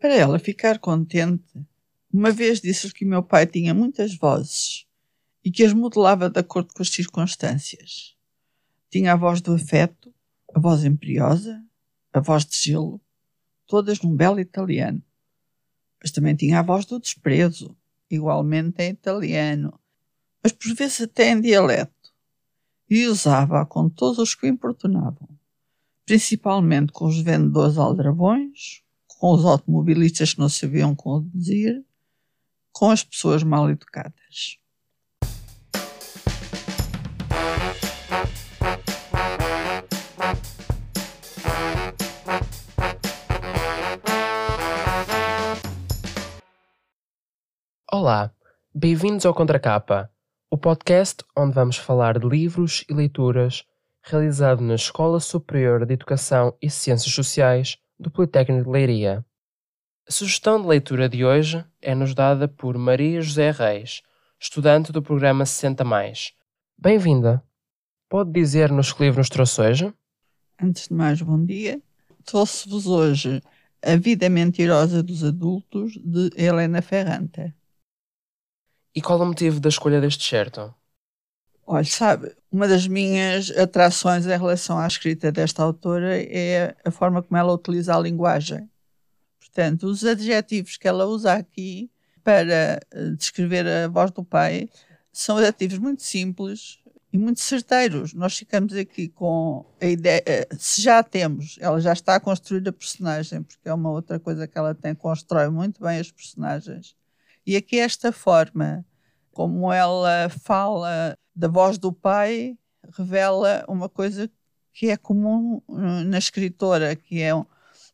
Para ela ficar contente, uma vez disse-lhe que meu pai tinha muitas vozes e que as modelava de acordo com as circunstâncias. Tinha a voz do afeto, a voz imperiosa, a voz de gelo, todas num belo italiano. Mas também tinha a voz do desprezo, igualmente em italiano, mas por vezes até em dialeto, e usava-a com todos os que o importunavam, principalmente com os vendedores aldrabões, com os automobilistas que não sabiam conduzir, com as pessoas mal educadas. Olá, bem-vindos ao Contracapa, o podcast onde vamos falar de livros e leituras realizado na Escola Superior de Educação e Ciências Sociais do Politécnico de Leiria. A sugestão de leitura de hoje é-nos dada por Maria José Reis, estudante do programa 60 Mais. Bem-vinda. Pode dizer-nos que livro nos trouxe hoje? Antes de mais, bom dia. Trouxe-vos hoje A Vida Mentirosa dos Adultos, de Helena Ferrante. E qual o motivo da escolha deste certo? Olha, sabe, uma das minhas atrações em relação à escrita desta autora é a forma como ela utiliza a linguagem. Portanto, os adjetivos que ela usa aqui para eh, descrever a voz do pai são adjetivos muito simples e muito certeiros. Nós ficamos aqui com a ideia, eh, se já temos, ela já está a construir a personagem, porque é uma outra coisa que ela tem, constrói muito bem as personagens. E aqui esta forma como ela fala da voz do pai, revela uma coisa que é comum uh, na escritora, que é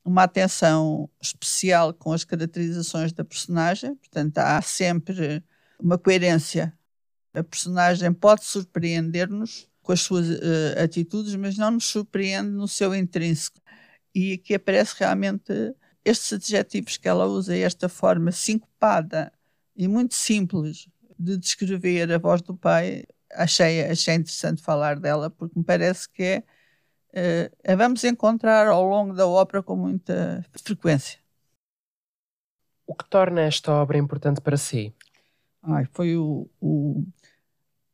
uma atenção especial com as caracterizações da personagem, portanto, há sempre uma coerência. A personagem pode surpreender-nos com as suas uh, atitudes, mas não nos surpreende no seu intrínseco. E aqui aparece realmente estes adjetivos que ela usa, esta forma sincopada e muito simples de descrever a voz do pai, achei, achei interessante falar dela, porque me parece que é, uh, a vamos encontrar ao longo da ópera com muita frequência. O que torna esta obra importante para si? Ai, foi o, o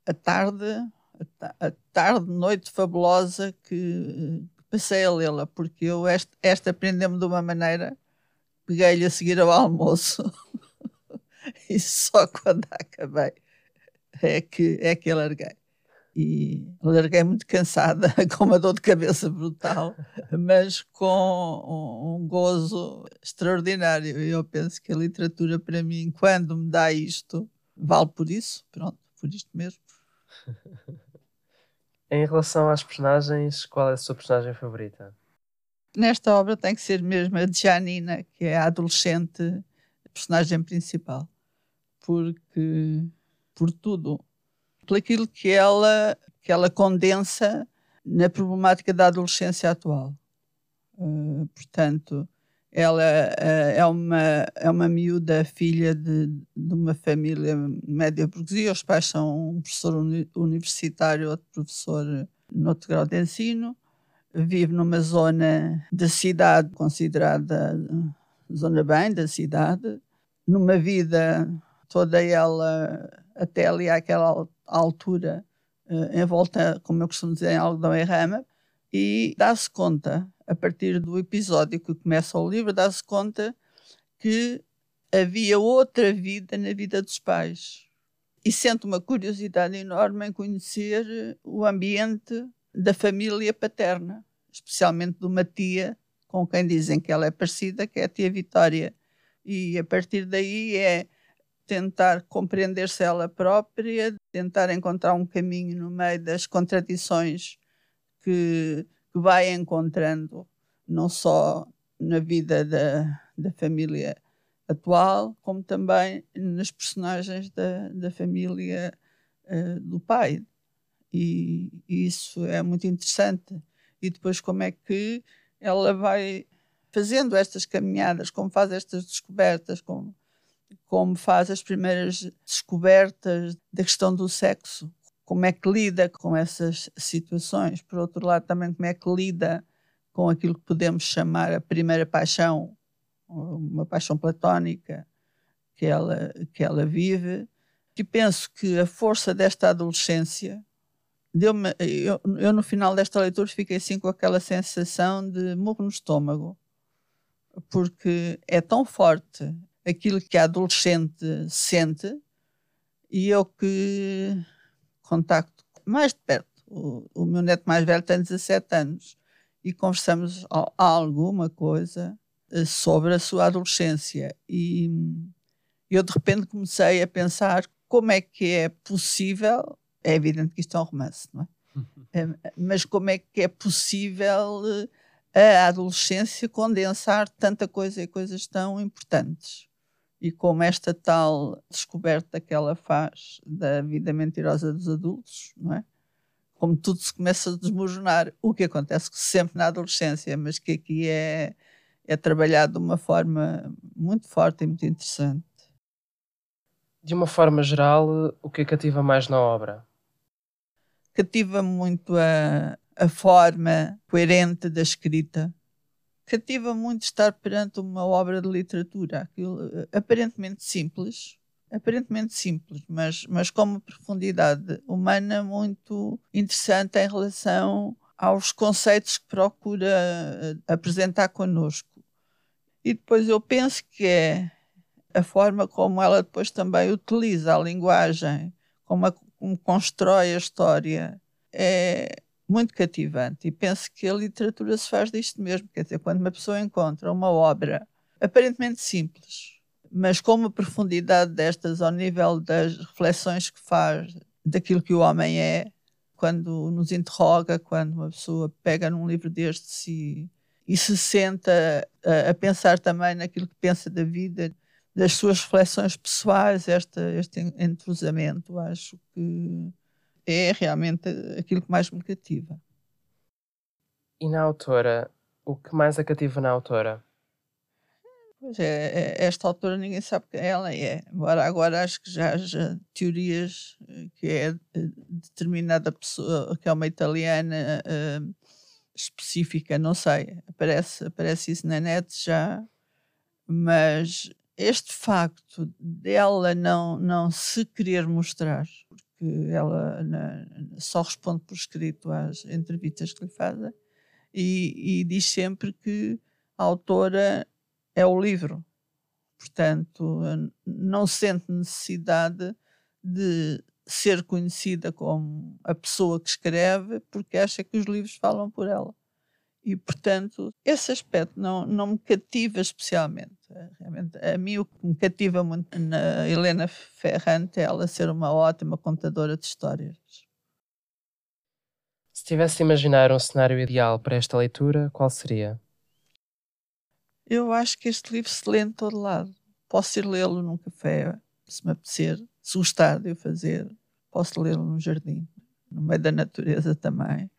a tarde, a, a tarde, noite fabulosa que passei a lê-la, porque eu esta, esta aprendeu-me de uma maneira, peguei-lhe a seguir ao almoço. e só quando acabei é que, é que larguei. E larguei muito cansada, com uma dor de cabeça brutal, mas com um, gozo extraordinário. Eu penso que a literatura, para mim, quando me dá isto, vale por isso. Pronto, por isto mesmo. em relação às personagens, qual é a sua personagem favorita? Nesta obra tem que ser mesmo a Janina, que é a adolescente personagem principal porque por tudo, por aquilo que ela que ela condensa na problemática da adolescência atual. Uh, portanto, ela uh, é uma é uma miúda filha de, de uma família média burguesia. Os pais são um professor uni universitário, outro professor no outro grau de ensino. Vive numa zona da cidade considerada zona bem da cidade, numa vida toda ela até ali àquela altura uh, em volta, como eu costumo dizer, em algodão e rama, e dá-se conta, a partir do episódio que começa o livro, dá-se conta que havia outra vida na vida dos pais. E sente uma curiosidade enorme em conhecer o ambiente da família paterna, especialmente de uma tia com quem dizem que ela é parecida, que é a tia Vitória. E a partir daí é tentar compreender-se ela própria, tentar encontrar um caminho no meio das contradições que, que vai encontrando, não só na vida da, da família atual, como também nas personagens da, da família uh, do pai. E, e, isso é muito interessante. E depois, como é que ela vai fazendo estas caminhadas, como faz estas descobertas, como como faz as primeiras descobertas da questão do sexo, como é que lida com essas situações, por outro lado, também como é que lida com aquilo que podemos chamar a primeira paixão, uma paixão platónica que ela, que ela vive. E penso que a força desta adolescência deu-me. Eu, eu, no final desta leitura, fiquei assim com aquela sensação de morro no estômago, porque é tão forte aquilo que a adolescente sente e eu que contacto mais de perto. O, o meu neto mais velho tem 17 anos e conversamos alguma coisa eh, sobre a sua adolescência e eu de repente comecei a pensar como é que é possível, é evidente que isto é um romance, não é? é mas como é que é possível eh, a adolescência condensar tanta coisa e coisas tão importantes? E como esta tal descoberta que ela faz da vida mentirosa dos adultos, não é? Como tudo se começa a desmoronar, o que acontece sempre na adolescência, mas que aqui é, é trabalhado de uma forma muito forte e muito interessante. De uma forma geral, o que cativa mais na obra? Cativa muito a, a forma coerente da escrita. Cativa muito estar perante uma obra de literatura, aquilo eh, aparentemente simples, aparentemente simples, mas, mas com uma profundidade humana muito interessante em relação aos conceitos que procura eh, apresentar connosco. E depois eu penso que é a forma como ela depois também utiliza a linguagem, como, a, como constrói a história, é muito cativante. E penso que a literatura se faz disto mesmo. Quer dizer, quando uma pessoa encontra uma obra aparentemente simples, mas com uma profundidade destas ao nível das reflexões que faz daquilo que o homem é, quando nos interroga, quando uma pessoa pega num livro destes e, e se senta a, a pensar também naquilo que pensa da vida, das suas reflexões pessoais, esta, este entrosamento, acho que é realmente aquilo que mais me cativa. E na autora, o que mais a cativa na autora? Pois é, é, esta autora ninguém sabe quem ela é, embora agora acho que já haja teorias eh, que é determinada pessoa, que é uma italiana uh, específica, não sei, aparece, aparece isso na net já, mas este facto dela não, não se querer mostrar, porque ela na, só responde por escrito às entrevistas que lhe fazem, e, e diz sempre que a autora é o livro. Portanto, não sente necessidade de ser conhecida como a pessoa que escreve, porque acha que os livros falam por ela. E, portanto, esse aspecto não, não me cativa especialmente. Realmente, a mim o que me cativa muito na Helena Ferrante é ela ser uma ótima contadora de histórias. Se tivesse de imaginar um cenário ideal para esta leitura, qual seria? Eu acho que este livro se lê em todo lado. Posso ir lê-lo num café, se me apetecer, se gostar de o fazer. Posso lê-lo num jardim, no meio da natureza também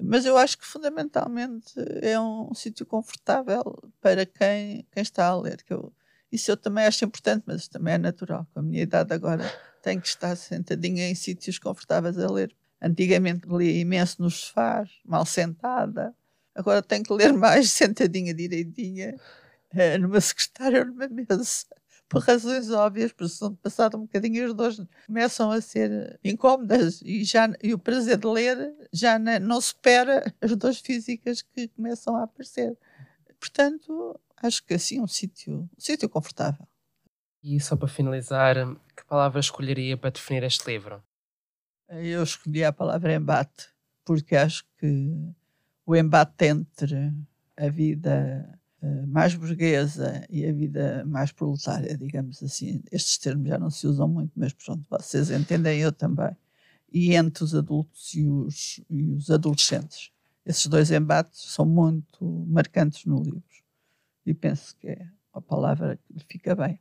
mas eu acho que fundamentalmente é um, um sítio confortável para quem, quem está a ler. Que eu, isso eu também acho importante, mas também é natural. Com a minha idade agora tenho que estar sentadinha em sítios confortáveis a ler. Antigamente lia imenso nos sofás, mal sentada. Agora tenho que ler mais sentadinha direitinha, eh, numa secretária ou numa mesa por razões óbvias, porque se passado um bocadinho as dores começam a ser incómodas e, já, e o prazer de ler já não, supera as dores físicas que começam a aparecer. Portanto, acho que assim um sítio, um sítio confortável. E só para finalizar, que palavra escolheria para definir este livro? Eu escolhi a palavra embate, porque acho que o embate entre a vida mais burguesa e a vida mais proletária, digamos assim. Estes termos já não se usam muito, mas pronto, vocês entendem, eu também. E entre os adultos e os, e os adolescentes. Esses dois embates são muito marcantes no livro. E penso que é uma palavra que lhe fica bem.